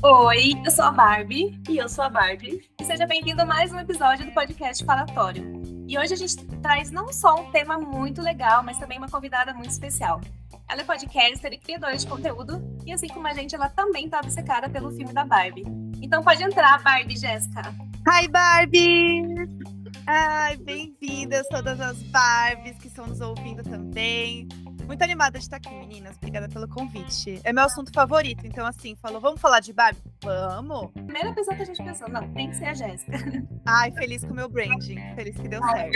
Oi, eu sou a Barbie. E eu sou a Barbie. E seja bem-vindo a mais um episódio do podcast Falatório. E hoje a gente traz não só um tema muito legal, mas também uma convidada muito especial. Ela é podcaster e criadora de conteúdo, e assim como a gente, ela também está obcecada pelo filme da Barbie. Então pode entrar, Barbie Jéssica. Hi, Barbie! Ai, bem-vindas todas as Barbies que estão nos ouvindo também. Muito animada de estar aqui, meninas. Obrigada pelo convite. É meu assunto favorito, então assim, falou, vamos falar de Barbie? Vamos! Primeira pessoa que a gente pensou, não, tem que ser a Jéssica. Ai, feliz com o meu branding. Feliz que deu certo.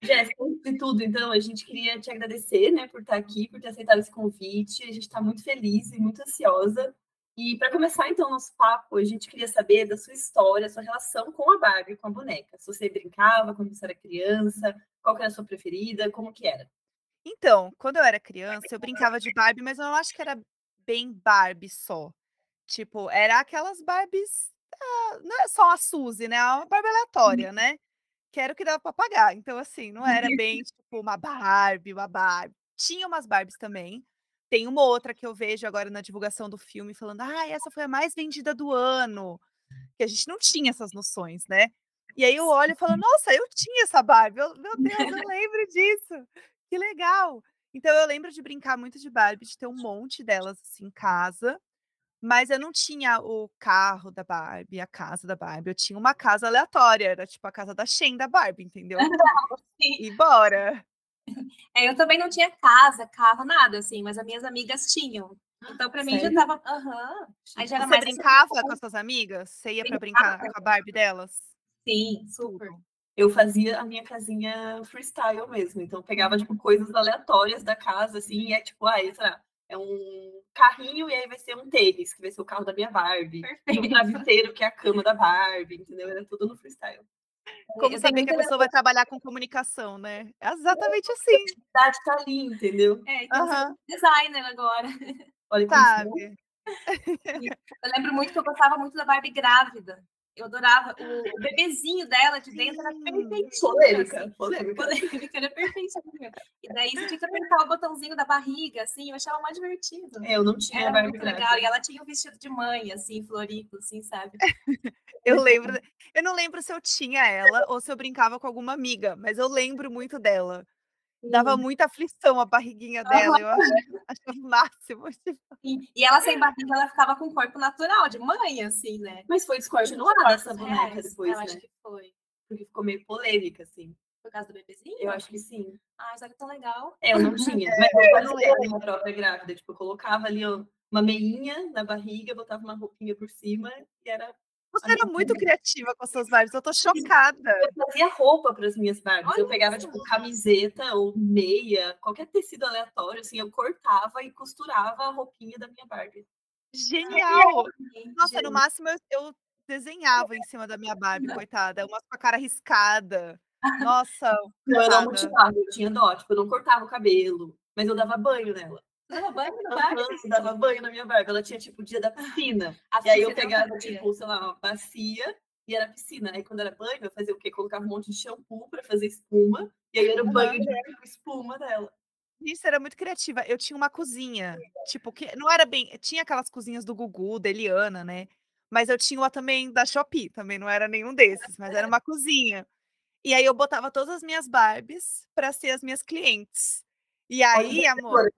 Jéssica, antes de tudo, então, a gente queria te agradecer, né, por estar aqui, por ter aceitado esse convite. A gente está muito feliz e muito ansiosa e para começar, então, nosso papo, a gente queria saber da sua história, sua relação com a Barbie, com a boneca. Se você brincava quando você era criança, qual era a sua preferida, como que era? Então, quando eu era criança, eu brincava de Barbie, mas eu não acho que era bem Barbie só. Tipo, era aquelas Barbies, ah, não é só a Suzy, né? É uma Barbie aleatória, uhum. né? Que era o que dava para pagar. Então, assim, não era bem tipo uma Barbie, uma Barbie. Tinha umas Barbies também, tem uma outra que eu vejo agora na divulgação do filme falando: "Ah, essa foi a mais vendida do ano". Que a gente não tinha essas noções, né. E aí eu olho e falo: "Nossa, eu tinha essa Barbie, eu meu Deus, eu lembro disso, que legal". Então eu lembro de brincar muito de Barbie, de ter um monte delas, assim, em casa, mas eu não tinha o carro da Barbie, a casa da Barbie, eu tinha uma casa aleatória, era tipo a casa da Shein da Barbie, entendeu? E bora. É, eu também não tinha casa, carro, nada, assim, mas as minhas amigas tinham. Então, para mim, já tava. Aham. Aí já era Você mais brincava assim, com as suas amigas? Você ia para brincar com a Barbie delas? Sim, super. Eu fazia a minha casinha freestyle mesmo. Então, pegava, tipo, coisas aleatórias da casa, assim, e é tipo, ah, sei lá, é um carrinho e aí vai ser um tênis, que vai ser o carro da minha Barbie. Perfeito. E um travesseiro, que é a cama da Barbie, entendeu? Era tudo no freestyle. Como saber que a pessoa vai trabalhar com comunicação, né? É exatamente assim. A atividade tá ali, entendeu? É, então uhum. designer agora. Olha Sabe. Eu lembro muito que eu gostava muito da Barbie grávida. Eu adorava o, bebezinho dela de dentro, era perfeitinho. Polêmica, assim. polêmica. Polêmica, era perfeitinho. E daí você tinha que apertar o botãozinho da barriga, assim, eu achava mais divertido. É, eu não tinha era muito legal. E ela tinha um vestido de mãe, assim, florido, assim, sabe? eu lembro, eu não lembro se eu tinha ela ou se eu brincava com alguma amiga, mas eu lembro muito dela. Dava muita aflição a barriguinha dela, eu achava o máximo. Tipo. E ela sem barriga, ela ficava com o corpo natural, de mãe, assim, né? Mas foi descontinuada essa boneca depois, eu né? acho que foi. Porque ficou meio polêmica, assim. Por causa do bebezinho? Eu acho que sim. Ah, isso aqui é tão legal. É, eu não tinha. Mas eu não era uma própria grávida. Tipo, eu colocava ali uma meinha na barriga, botava uma roupinha por cima e era você era muito criativa com suas Barbies, eu tô chocada. Eu fazia roupa para as minhas Barbies. Olha eu pegava, isso. tipo, camiseta ou meia, qualquer tecido aleatório, assim, eu cortava e costurava a roupinha da minha Barbie. Genial! Nossa, no máximo eu, eu desenhava em cima da minha Barbie, coitada. Uma com a cara riscada. Nossa. eu não motivava, eu tinha dó, tipo, eu não cortava o cabelo, mas eu dava banho nela. Dava banho na Barbie? Dava banho na minha Barbie. Ela tinha, tipo, o dia da piscina. e aí eu pegava, tipo, sei lá, uma bacia e era piscina. Aí quando era banho, eu fazia o quê? Colocava um monte de shampoo para fazer espuma. E aí era o banho de espuma dela. Isso era muito criativa. Eu tinha uma cozinha, tipo, que não era bem. Tinha aquelas cozinhas do Gugu, da Eliana, né? Mas eu tinha uma também da Shopee, também não era nenhum desses, mas era uma cozinha. E aí eu botava todas as minhas Barbies para ser as minhas clientes. E aí, amor,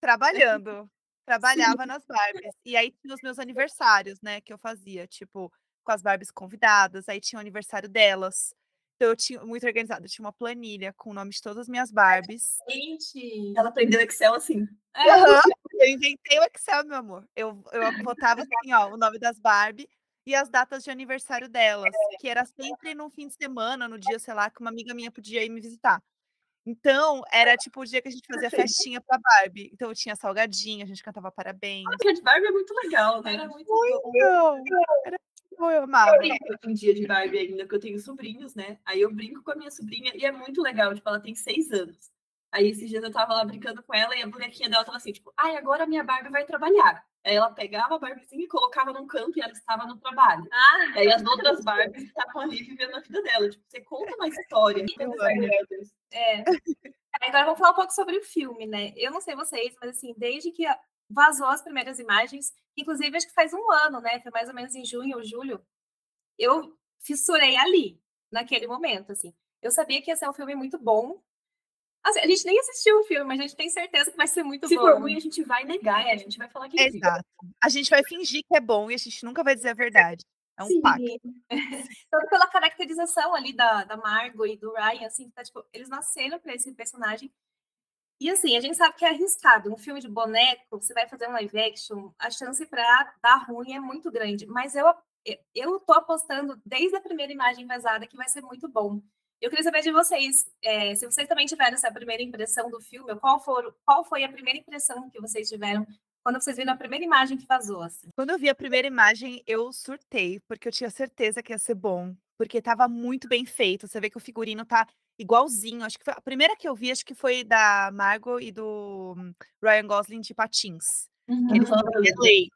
Trabalhando. Trabalhava nas Barbies. E aí tinha os meus aniversários, né, que eu fazia, tipo, com as Barbies convidadas, aí tinha o aniversário delas. Então eu tinha muito organizado, eu tinha uma planilha com o nome de todas as minhas Barbies. Gente, ela aprendeu Excel assim. Uhum. Eu inventei o Excel, meu amor. Eu, eu botava assim, ó, o nome das Barbie e as datas de aniversário delas, que era sempre no fim de semana, no dia, sei lá, que uma amiga minha podia ir me visitar. Então, era tipo o dia que a gente fazia festinha pra Barbie. Então, tinha salgadinho, a gente cantava parabéns. A dia de Barbie é muito legal, né? Era muito, muito. Era eu amava. Eu brinco um dia de Barbie ainda, porque eu tenho sobrinhos, né? Aí eu brinco com a minha sobrinha e é muito legal. Tipo, ela tem seis anos. Aí esses dias eu tava lá brincando com ela e a bonequinha dela tava assim, tipo, ai, agora a minha Barbie vai trabalhar. Aí ela pegava a Barbiezinha e colocava num canto e ela estava no trabalho. Ah, Aí as outras Barbies estavam ali vivendo a vida dela. Tipo, você conta uma história. É. Agora vamos falar um pouco sobre o filme, né? Eu não sei vocês, mas assim, desde que vazou as primeiras imagens, inclusive acho que faz um ano, né? Foi mais ou menos em junho ou julho, eu fissurei ali, naquele momento, assim. Eu sabia que ia ser um filme muito bom. Assim, a gente nem assistiu o filme, mas a gente tem certeza que vai ser muito Se bom. for ruim, a gente vai negar, a gente vai falar que é ruim. Exato. A gente vai fingir que é bom e a gente nunca vai dizer a verdade. É um Sim. pacto. Tanto pela caracterização ali da, da Margot e do Ryan, assim, que tá, tipo, eles nasceram pra esse personagem. E assim, a gente sabe que é arriscado. Um filme de boneco, você vai fazer um live action, a chance pra dar ruim é muito grande. Mas eu, eu tô apostando desde a primeira imagem vazada que vai ser muito bom. Eu queria saber de vocês, é, se vocês também tiveram essa primeira impressão do filme, qual, for, qual foi a primeira impressão que vocês tiveram quando vocês viram a primeira imagem que vazou? Assim? Quando eu vi a primeira imagem, eu surtei, porque eu tinha certeza que ia ser bom. Porque tava muito bem feito. Você vê que o figurino tá igualzinho. Acho que foi a primeira que eu vi, acho que foi da Margot e do hum, Ryan Gosling de patins. Eles Uhum.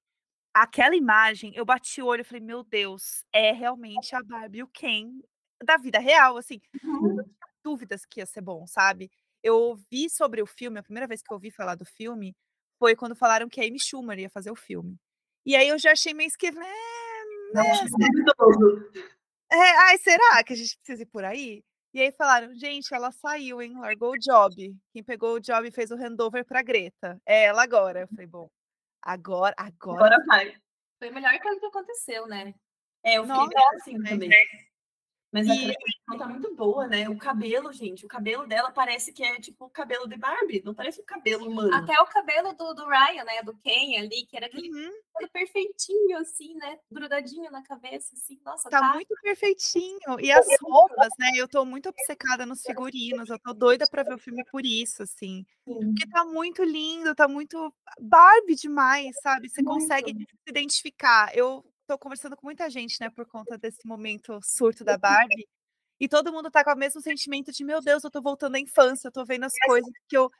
Aquela imagem, eu bati o olho e falei, meu Deus, é realmente a Barbie e o Ken da vida real, assim. Uhum. dúvidas que ia ser bom, sabe? Eu ouvi sobre o filme, a primeira vez que eu ouvi falar do filme foi quando falaram que a Amy Schumer ia fazer o filme. E aí eu já achei meio esquisito. É, né, é é, ai, será que a gente precisa ir por aí? E aí falaram, gente, ela saiu, hein? Largou o job. Quem pegou o job e fez o handover pra Greta. É ela agora. Eu falei, bom, agora, agora. Agora vai. Foi a melhor coisa que aconteceu, né? É, eu fiquei Nossa, assim né? também. Mas a E- caracterização tá muito boa, né? O cabelo, gente, o cabelo dela parece que é tipo o cabelo de Barbie, não parece um cabelo humano. Até o cabelo do, do Ryan, né? Do Ken ali, que era aquele Uhum, perfeitinho, assim, né? Grudadinho na cabeça, assim. Nossa, tá tá. muito perfeitinho. E as roupas, né? Eu tô muito obcecada nos figurinos. Eu tô doida pra ver o filme por isso, assim. Sim. Porque tá muito lindo, tá muito Barbie demais, sabe? Você consegue Muito. se identificar. Eu tô conversando com muita gente, né, por conta desse momento surto da Barbie. E todo mundo tá com o mesmo sentimento de, meu Deus, eu tô voltando à infância, eu tô vendo as coisas que eu,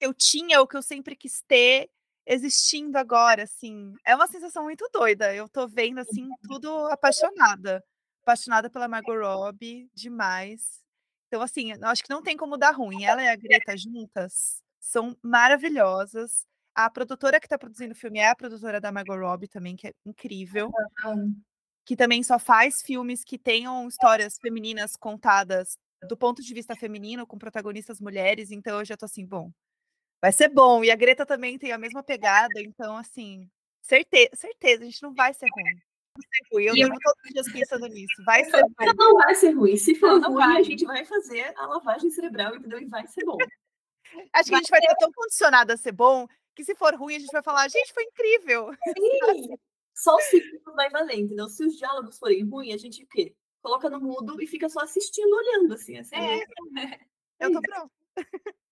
eu tinha, o que eu sempre quis ter, existindo agora, assim. É uma sensação muito doida. Eu tô vendo, assim, tudo apaixonada. Apaixonada pela Margot Robbie, demais. Então, assim, acho que não tem como dar ruim. Ela e a Greta juntas são maravilhosas. A produtora que tá produzindo o filme é a produtora da Margot Robbie também, que é incrível. Que também só faz filmes que tenham histórias femininas contadas do ponto de vista feminino, com protagonistas mulheres. Então, eu já tô assim, bom, vai ser bom. E a Greta também tem a mesma pegada. Então, assim, certeza, certeza, a gente não vai ser ruim. Vai ser ruim. Eu E eu- todos os dias pensando nisso. Vai ser bom. Não vai ser ruim. Se for Não, ruim, vai. a gente vai fazer a lavagem cerebral, entendeu? E vai ser bom. Acho que a gente vai estar tão condicionado a ser bom que se for ruim, a gente vai falar, gente, foi incrível. Sim. Só os figurinos vai valer, entendeu? Se os diálogos forem ruins, a gente o quê? Coloca no mudo e fica só assistindo, olhando, assim. assim É, Eu tô pronta.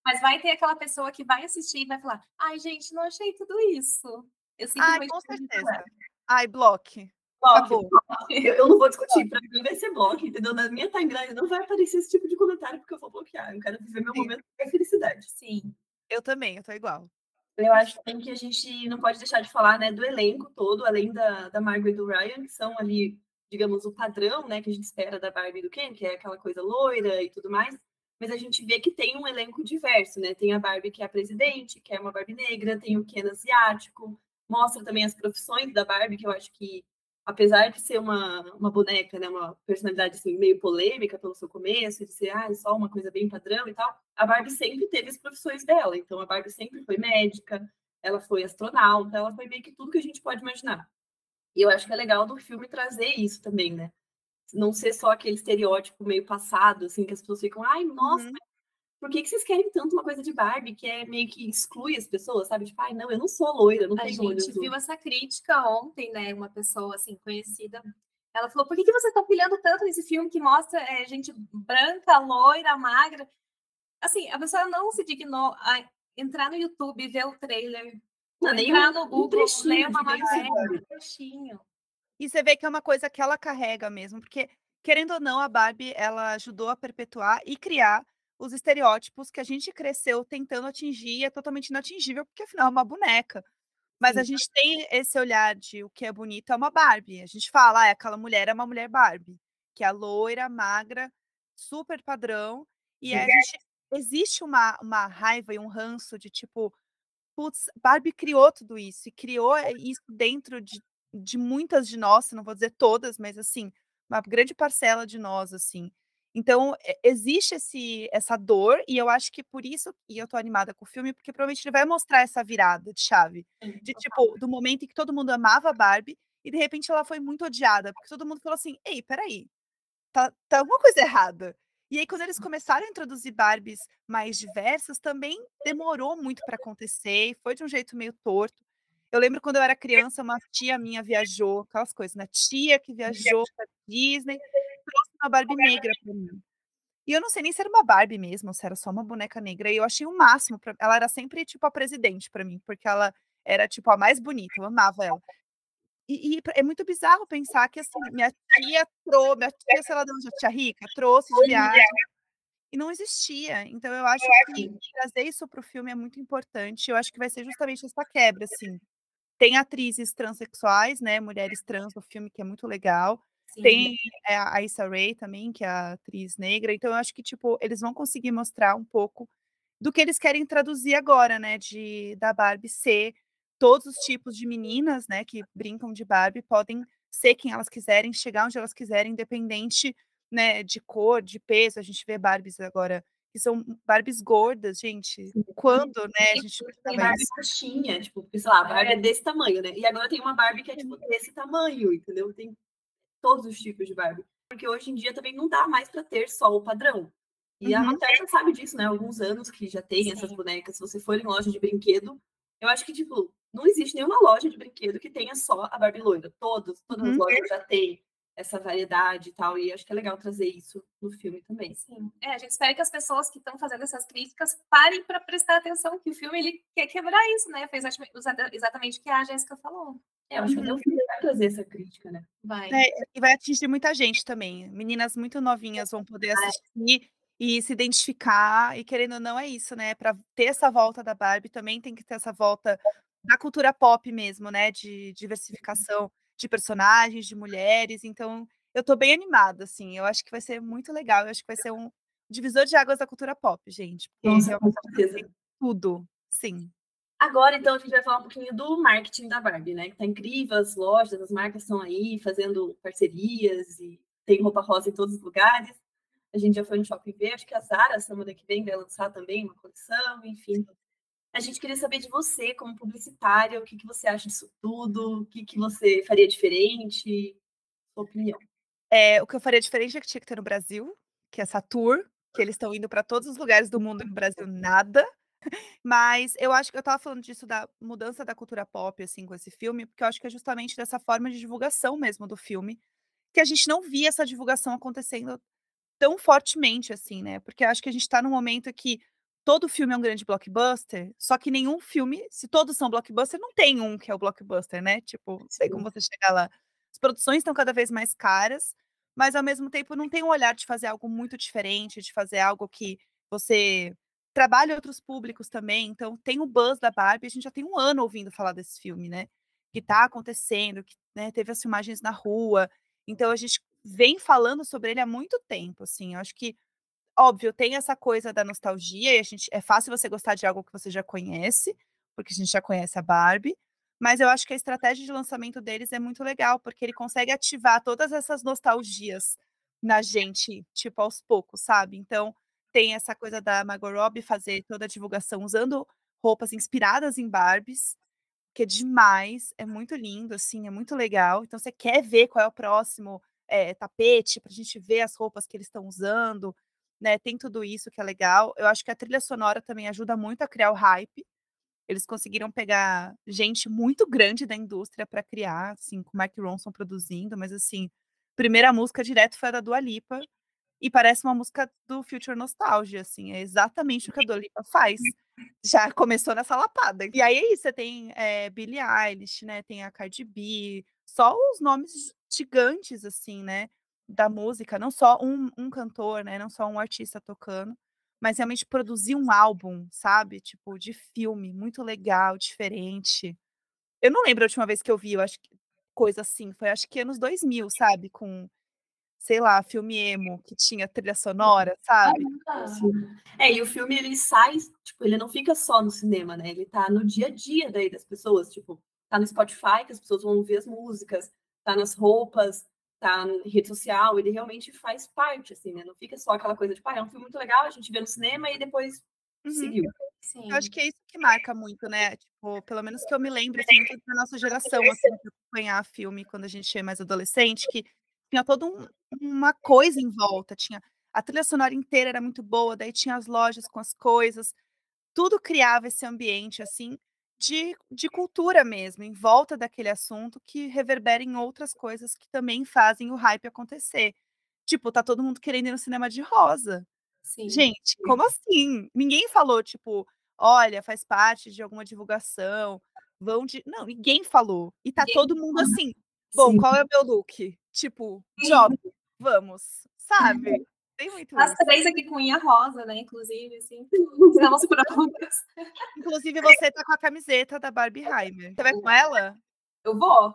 mas vai ter aquela pessoa que vai assistir e vai falar: ai, gente, não achei tudo isso. Eu sinto Ai, muito com certeza. Ai, bloque. Bloco. Eu, eu não vou discutir, pra mim vai ser bloco, entendeu? Na minha timeline não vai aparecer esse tipo de comentário porque eu vou bloquear. Eu quero viver meu Sim. momento de felicidade. Sim. Eu também, eu tô igual. Eu acho também que a gente não pode deixar de falar, né, do elenco todo, além da, da Margot e do Ryan, que são ali, digamos, o padrão, né, que a gente espera da Barbie e do Ken, que é aquela coisa loira e tudo mais. Mas a gente vê que tem um elenco diverso, né? Tem a Barbie que é a presidente, que é uma Barbie negra, tem o Ken asiático, mostra também as profissões da Barbie, que eu acho que, apesar de ser uma, uma boneca, né, uma personalidade assim, meio polêmica pelo seu começo, de ser ah, só uma coisa bem padrão e tal, a Barbie sempre teve as profissões dela. Então a Barbie sempre foi médica, ela foi astronauta, ela foi meio que tudo que a gente pode imaginar. E eu acho que é legal do filme trazer isso também, né? Não ser só aquele estereótipo meio passado, assim, que as pessoas ficam, ai, nossa, Uhum. Por que, que vocês querem tanto uma coisa de Barbie que é meio que exclui as pessoas, sabe? Tipo, ai, não, eu não sou loira, não A tenho olho gente azul. viu essa crítica ontem, né? Uma pessoa assim conhecida. Ela falou: por que, que vocês estão pilhando tanto nesse filme que mostra é, gente branca, loira, magra? Assim, a pessoa não se dignou a entrar no YouTube, ver o trailer, Não, nem entrar um- no um Google, trechinho ler uma matéria, um trechinho. E você vê que é uma coisa que ela carrega mesmo, porque, querendo ou não, a Barbie, ela ajudou a perpetuar e criar os estereótipos que a gente cresceu tentando atingir e é totalmente inatingível, porque afinal é uma boneca. Mas a gente tem esse olhar de o que é bonito é uma Barbie. A gente fala, ah, aquela mulher é uma mulher Barbie, que é loira, magra, super padrão. E gente, existe uma, uma raiva e um ranço de tipo, putz, Barbie criou tudo isso e criou eh, isso dentro de, de muitas de nós, não vou dizer todas, mas assim, uma grande parcela de nós, assim. Então, existe esse, essa dor, e eu acho que por isso e eu tô animada com o filme, porque provavelmente ele vai mostrar essa virada de chave. De tipo, do momento em que todo mundo amava a Barbie, e de repente ela foi muito odiada, porque todo mundo falou assim: ei, peraí, tá, tá alguma coisa errada. E aí, quando eles começaram a introduzir Barbies mais diversas, também demorou muito para acontecer, e foi de um jeito meio torto. Eu lembro quando eu era criança, uma tia minha viajou, aquelas coisas, né? Tia que viajou para Disney, uma Barbie negra para mim. E eu não sei nem se era uma Barbie mesmo, se era só uma boneca negra. E eu achei o máximo. Pra... Ela era sempre tipo a presidente para mim, porque ela era tipo a mais bonita. Eu amava ela. E, e, é muito bizarro pensar que assim, minha tia trouxe, minha tia, sei lá de onde, a tia rica, trouxe de viagem e não existia. Então eu acho que trazer isso para o filme é muito importante. Eu acho que vai ser justamente essa quebra, assim. Tem atrizes transexuais, né, mulheres trans no filme, que é muito legal. Sim. Tem é, a Issa Rae também, que é a atriz negra. Então eu acho que tipo, eles vão conseguir mostrar um pouco do que eles querem traduzir agora, né, de da Barbie ser todos os tipos de meninas, né, que brincam de Barbie podem ser quem elas quiserem, chegar onde elas quiserem, independente, né, de cor, de peso. A gente vê Barbies agora que são Barbies gordas, gente. Quando, né, a gente tem Barbie coxinha, tipo, sei lá, a Barbie é desse tamanho, né? E agora tem uma Barbie que é tipo desse tamanho, entendeu? Tem todos os tipos de Barbie. Porque hoje em dia também não dá mais para ter só o padrão. E uhum. a Matéria sabe disso, né? Há alguns anos que já tem Sim. essas bonecas. Se você for em loja de brinquedo, eu acho que, tipo, não existe nenhuma loja de brinquedo que tenha só a Barbie loira. Todos, todas uhum. as lojas já têm essa variedade e tal, e acho que é legal trazer isso no filme também. Sim. É, a gente espera que as pessoas que estão fazendo essas críticas parem para prestar atenção que o filme ele quer quebrar isso, né? Fez exatamente o que a Jéssica falou. É, eu acho que o filme vai trazer essa crítica, né? Vai. É, e vai atingir muita gente também. Meninas muito novinhas vão poder assistir e se identificar, e querendo ou não é isso, né? Para ter essa volta da Barbie também tem que ter essa volta da cultura pop mesmo, né? De diversificação de personagens, de mulheres. Então, eu tô bem animada, assim. Eu acho que vai ser muito legal. Eu acho que vai ser um divisor de águas da cultura pop, gente. Nossa, com certeza. Tudo, sim. Agora, então, a gente vai falar um pouquinho do marketing da Barbie, né? Que tá incrível, as lojas, as marcas estão aí fazendo parcerias e tem roupa rosa em todos os lugares. A gente já foi no Shopping ver, acho que a Zara, semana que vem, vai lançar também uma coleção, enfim. A gente queria saber de você, como publicitária, o que, que você acha disso tudo, o que, que você faria diferente, sua opinião. É, o que eu faria diferente é que tinha que ter no Brasil, que é essa tour, que eles estão indo para todos os lugares do mundo no Brasil nada. Mas eu acho que eu estava falando disso da mudança da cultura pop, assim, com esse filme, porque eu acho que é justamente dessa forma de divulgação mesmo do filme, que a gente não via essa divulgação acontecendo tão fortemente, assim, né? Porque eu acho que a gente está num momento que todo filme é um grande blockbuster, só que nenhum filme, se todos são blockbuster, não tem um que é o blockbuster, né? Tipo, não sei como você chegar lá. As produções estão cada vez mais caras, mas ao mesmo tempo não tem um olhar de fazer algo muito diferente, de fazer algo que você trabalha outros públicos também. Então, tem o buzz da Barbie, a gente já tem um ano ouvindo falar desse filme, né? Que tá acontecendo, que né, teve as filmagens na rua. Então, a gente vem falando sobre ele há muito tempo, assim. Eu acho que óbvio, tem essa coisa da nostalgia, e a gente, é fácil você gostar de algo que você já conhece, porque a gente já conhece a Barbie, mas eu acho que a estratégia de lançamento deles é muito legal, porque ele consegue ativar todas essas nostalgias na gente, tipo, aos poucos, sabe? Então, tem essa coisa da Margot Robbie fazer toda a divulgação usando roupas inspiradas em Barbies, que é demais, é muito lindo, assim, é muito legal. Então, você quer ver qual é o próximo é, tapete, para a gente ver as roupas que eles estão usando, né? Tem tudo isso que é legal. Eu acho que a trilha sonora também ajuda muito a criar o hype. Eles conseguiram pegar gente muito grande da indústria para criar, assim, com o Mark Ronson produzindo, mas assim, primeira música direto foi a da Dua Lipa e parece uma música do Future Nostalgia, assim, é exatamente o que a Dua Lipa faz. Já começou nessa lapada. E aí é você tem é, Billie Eilish, né? Tem a Cardi B, só os nomes gigantes, assim, né? da música, não só um, um cantor, né? Não só um artista tocando, mas realmente produzir um álbum, sabe? Tipo, de filme, muito legal, diferente. Eu não lembro a última vez que eu vi, eu acho que coisa assim, foi acho que anos 2000, sabe, com sei lá, filme emo que tinha trilha sonora, sabe? É, e o filme ele sai, tipo, ele não fica só no cinema, né? Ele tá no dia a dia daí das pessoas, tipo, tá no Spotify que as pessoas vão ouvir as músicas, tá nas roupas, tá na rede social, ele realmente faz parte, assim, né? Não fica só aquela coisa de, tipo, ah, é um filme muito legal, a gente vê no cinema e depois uhum. seguiu. Sim. Eu acho que é isso que marca muito, né? Tipo, pelo menos que eu me lembro, assim, muito da nossa geração, assim, de acompanhar filme quando a gente é mais adolescente, que tinha toda um, uma coisa em volta, tinha a trilha sonora inteira era muito boa, daí tinha as lojas com as coisas, tudo criava esse ambiente, assim, de, de cultura mesmo, em volta daquele assunto, que reverbera em outras coisas que também fazem o hype acontecer. Tipo, tá todo mundo querendo ir no cinema de rosa. Sim. Gente, como assim? Ninguém falou, tipo, olha, faz parte de alguma divulgação, vão de. Não, ninguém falou. E tá todo mundo assim. Bom, Sim. qual é o meu look? Tipo, job, vamos, sabe? Tem muito As isso. três aqui com unha rosa, né? Inclusive, assim. Estamos prontas. Inclusive, você tá com a camiseta da Barbie Heimer. Você vai com ela? Eu vou.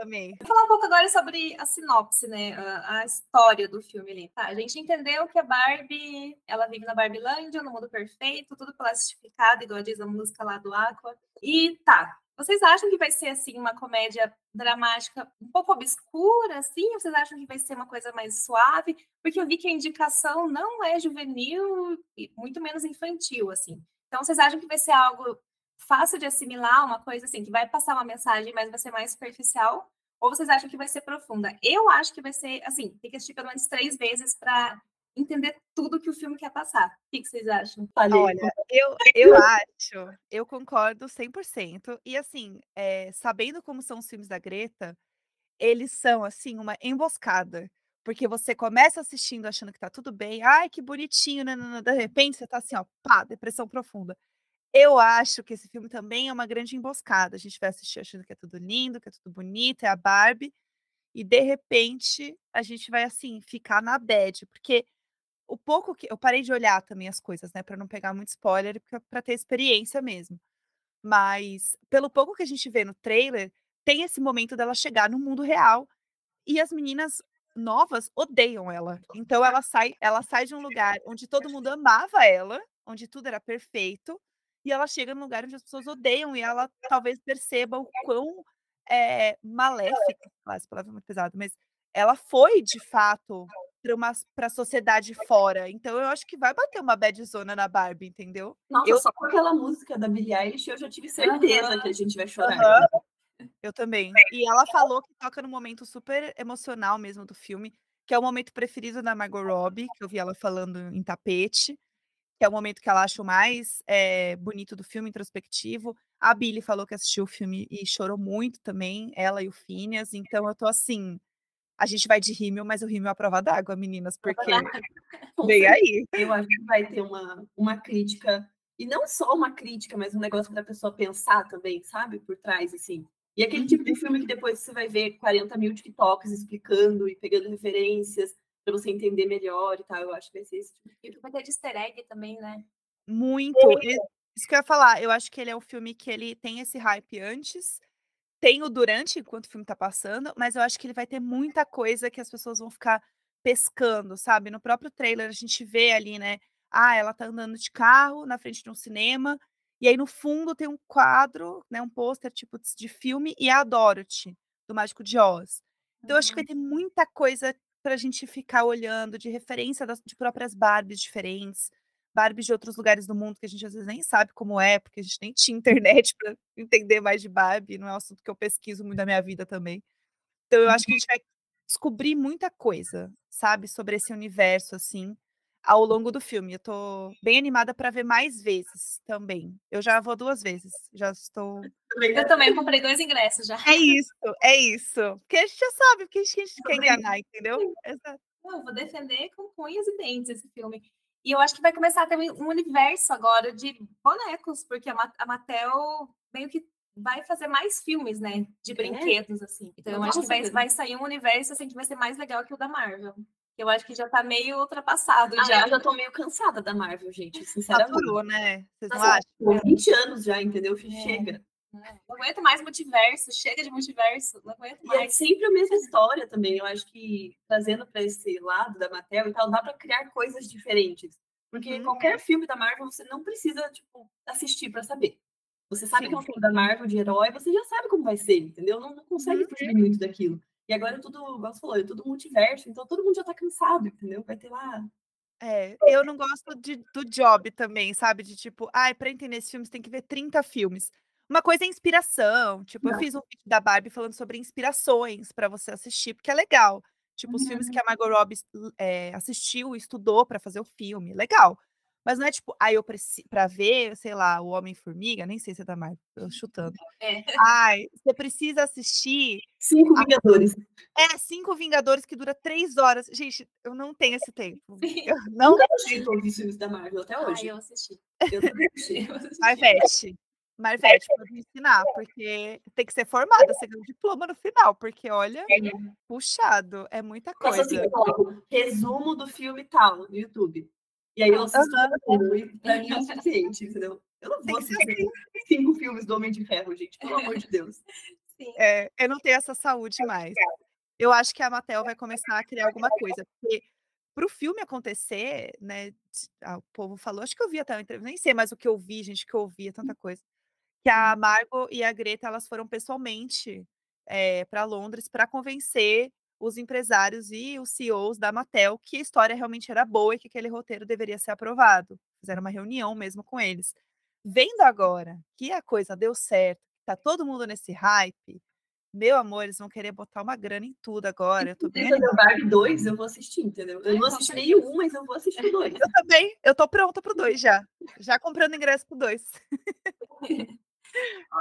Amei. Vou falar um pouco agora sobre a sinopse, né? A, a, história do filme ali. Tá, a gente entendeu que a Barbie, ela vive na Barbilândia, no mundo perfeito, tudo plastificado, igual diz a música lá do Aqua. E tá, vocês acham que vai ser assim uma comédia dramática um pouco obscura, assim? Ou vocês acham que vai ser uma coisa mais suave? Porque eu vi que a indicação não é juvenil e muito menos infantil, assim. Então vocês acham que vai ser algo fácil de assimilar, uma coisa assim que vai passar uma mensagem, mas vai ser mais superficial? Ou vocês acham que vai ser profunda? Eu acho que vai ser assim, tem que assistir pelo menos três vezes para entender tudo que o filme quer passar. O que, vocês acham? Olha, eu, eu acho, eu concordo 100%. E assim, é, sabendo como são os filmes da Greta, eles são, assim, uma emboscada. Porque você começa assistindo achando que tá tudo bem, ai, que bonitinho, né? de repente você tá assim, ó, pá, depressão profunda. Eu acho que esse filme também é uma grande emboscada. A gente vai assistir achando que é tudo lindo, que é tudo bonito, é a Barbie, e de repente a gente vai assim ficar na bad, porque o pouco que eu parei de olhar também as coisas, né, para não pegar muito spoiler, para ter experiência mesmo. Mas pelo pouco que a gente vê no trailer, tem esse momento dela chegar no mundo real e as meninas novas odeiam ela. Então ela sai, ela sai de um lugar onde todo mundo amava ela, onde tudo era perfeito, e ela chega num lugar onde as pessoas odeiam e ela talvez perceba o quão é, maléfica, essa palavra é muito pesada, mas ela foi de fato para a sociedade fora. Então eu acho que vai bater uma bad zona na Barbie, entendeu? Nossa, eu... só com aquela música da Billie Eilish eu já tive certeza uhum. que a gente vai chorar. Uhum. Eu também. E ela falou que toca no momento super emocional mesmo do filme, que é o momento preferido da Margot Robbie, que eu vi ela falando em tapete, que é o momento que ela acha o mais é, bonito do filme, introspectivo. A Billie falou que assistiu o filme e chorou muito também, ela e o Phineas. Então eu tô assim, a gente vai de rímel, mas o rímel é a prova d'água, meninas, porque vem aí. Eu acho que vai ter uma, uma crítica, e não só uma crítica, mas um negócio para a pessoa pensar também, sabe? Por trás, assim. E aquele tipo de filme que depois você vai ver 40 mil TikToks explicando e pegando referências para você entender melhor e tal. Eu acho que vai ser esse tipo. E vai ter de easter egg também, né? Muito. Isso que eu ia falar. Eu acho que ele é um filme que ele tem esse hype antes, tem o durante, enquanto o filme tá passando, mas eu acho que ele vai ter muita coisa que as pessoas vão ficar pescando, sabe? No próprio trailer a gente vê ali, né? Ah, ela tá andando de carro na frente de um cinema, e aí no fundo tem um quadro, né? Um pôster tipo de filme, e é a Dorothy, do Mágico de Oz. Então, eu acho que vai ter muita coisa pra gente ficar olhando, de referência das, de próprias Barbies diferentes. Barbies de outros lugares do mundo que a gente às vezes nem sabe como é, porque a gente nem tinha internet para entender mais de Barbie, não é um assunto que eu pesquiso muito da minha vida também. Então eu acho que a gente vai descobrir muita coisa, sabe, sobre esse universo assim, ao longo do filme. Eu tô bem animada para ver mais vezes também. Eu já vou duas vezes, já estou Eu também comprei dois ingressos já. É isso, é isso. Porque a gente já sabe, porque a gente quer enganar, entendeu? Exato. Não, eu vou defender com unhas e dentes esse filme. E eu acho que vai começar a ter um universo agora de bonecos, porque a Mattel meio que vai fazer mais filmes, né? De é? brinquedos, assim. Então eu acho que vai, vai sair um universo assim que vai ser mais legal que o da Marvel. Eu acho que já tá meio ultrapassado. Ah, já. Eu já tô meio cansada da Marvel, gente, sinceramente. Saturou, né? Vocês não acham? 20 anos já, entendeu? É. Chega. Não aguento mais multiverso, chega de multiverso, não aguento mais. E é sempre a mesma história também. Eu acho que trazendo para esse lado da Mattel e tal, dá para criar coisas diferentes. Porque Uhum. qualquer filme da Marvel você não precisa tipo assistir para saber. Você sabe Sim. que é um filme da Marvel de herói, você já sabe como vai ser, entendeu? Não, não consegue Uhum. fugir muito daquilo. E agora é tudo, igual você falou, é tudo multiverso, então todo mundo já tá cansado, entendeu? Vai ter lá. É, eu não gosto de, do job também, sabe? De tipo, ai, pra entender esse filme, você tem que ver 30 filmes. Uma coisa é inspiração. Tipo, eu Não. fiz um vídeo da Barbie falando sobre inspirações pra você assistir, porque é legal. Tipo, os filmes que a Margot Robbie eh, assistiu, estudou pra fazer o filme. Legal. Mas não é tipo, ai, eu preciso. Pra ver, sei lá, o Homem-Formiga, nem sei se é da Marvel, tô chutando. É. Ai, você precisa assistir. Cinco Vingadores. É, Cinco Vingadores que dura três horas. Gente, eu não tenho esse tempo. Eu não assisti todos os filmes da Marvel até Ai, hoje. eu assisti. Eu assisti. Eu assisti. Marvete. Marvete, pode me ensinar, porque tem que ser formada, você ganha um diploma no final, porque olha, puxado, é muita Nossa, assim, coisa. eu coloco resumo do filme tal no YouTube. E aí eu assisto tudo. E pra mim é o suficiente, entendeu? Eu não Tem vou assistir cinco filmes do Homem de Ferro, gente. Pelo amor de Deus. Sim. É, eu não tenho essa saúde mais. Eu acho que a Mattel vai começar a criar alguma coisa, porque para o filme acontecer, né? ah, o povo falou, acho que eu vi até uma entrevista, nem sei mais o que eu vi, gente, que eu ouvi, é tanta coisa. Que a Margot e a Greta elas foram pessoalmente para Londres para convencer os empresários e os CEOs da Mattel que a história realmente era boa e que aquele roteiro deveria ser aprovado. Fizeram uma reunião mesmo com eles. Vendo agora que a coisa deu certo, tá todo mundo nesse hype, meu amor, eles vão querer botar uma grana em tudo agora. Eu tô bem Barbie 2, eu vou assistir, entendeu? Eu não assisti nem o um, mas eu vou assistir dois. Eu também, eu tô pronta pro dois já. Já comprando ingresso pro dois.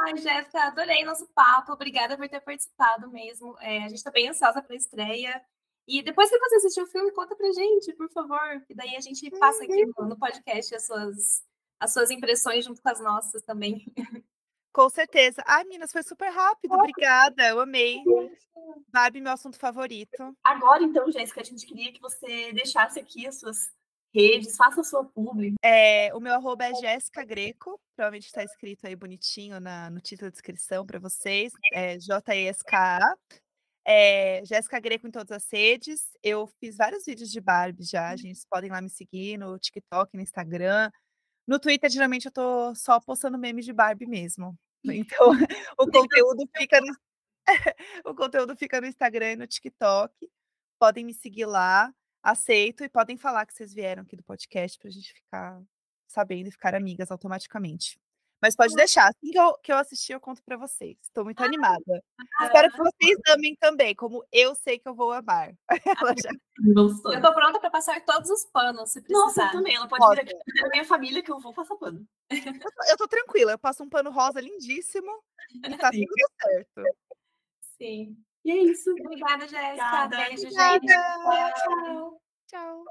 Ai, Jéssica, adorei nosso papo. Obrigada por ter participado mesmo. É, a gente tá bem ansiosa para a estreia. E depois que você assistiu o filme, conta pra gente, por favor. E daí a gente passa aqui no, no podcast as suas, as suas impressões junto com as nossas também. Com certeza. Ai, Minas, foi super rápido. Obrigada, eu amei. Barbie, meu assunto favorito. Agora, então, Jéssica, a gente queria que você deixasse aqui as suas redes, faça a sua publi. É, o meu arroba é Jéssica Greco. Provavelmente está escrito aí bonitinho na, no título da descrição para vocês. É J-E-S-K-A. É, Jéssica Greco em todas as redes. Eu fiz vários vídeos de Barbie já. Gente, podem lá me seguir no TikTok, no Instagram. No Twitter, geralmente, eu tô só postando memes de Barbie mesmo. Então, o conteúdo fica no, o conteúdo fica no Instagram e no TikTok. Podem me seguir lá, aceito, e podem falar que vocês vieram aqui do podcast para a gente ficar sabendo e ficar amigas automaticamente. Mas pode deixar, assim que eu, que eu assistir, eu conto para vocês. Estou muito animada. Espero que vocês amem também, como eu sei que eu vou amar. Ela já. Eu tô pronta para passar todos os panos, se Nossa, precisar. eu também. Ela pode Rosa. vir aqui na minha família que eu vou passar pano. Eu tô, eu tô tranquila, eu passo um pano rosa lindíssimo e tá Sim. tudo certo. Sim. E é isso. Obrigada, Jéssica. Obrigada. Beijo, Obrigada. gente. Tchau. Tchau.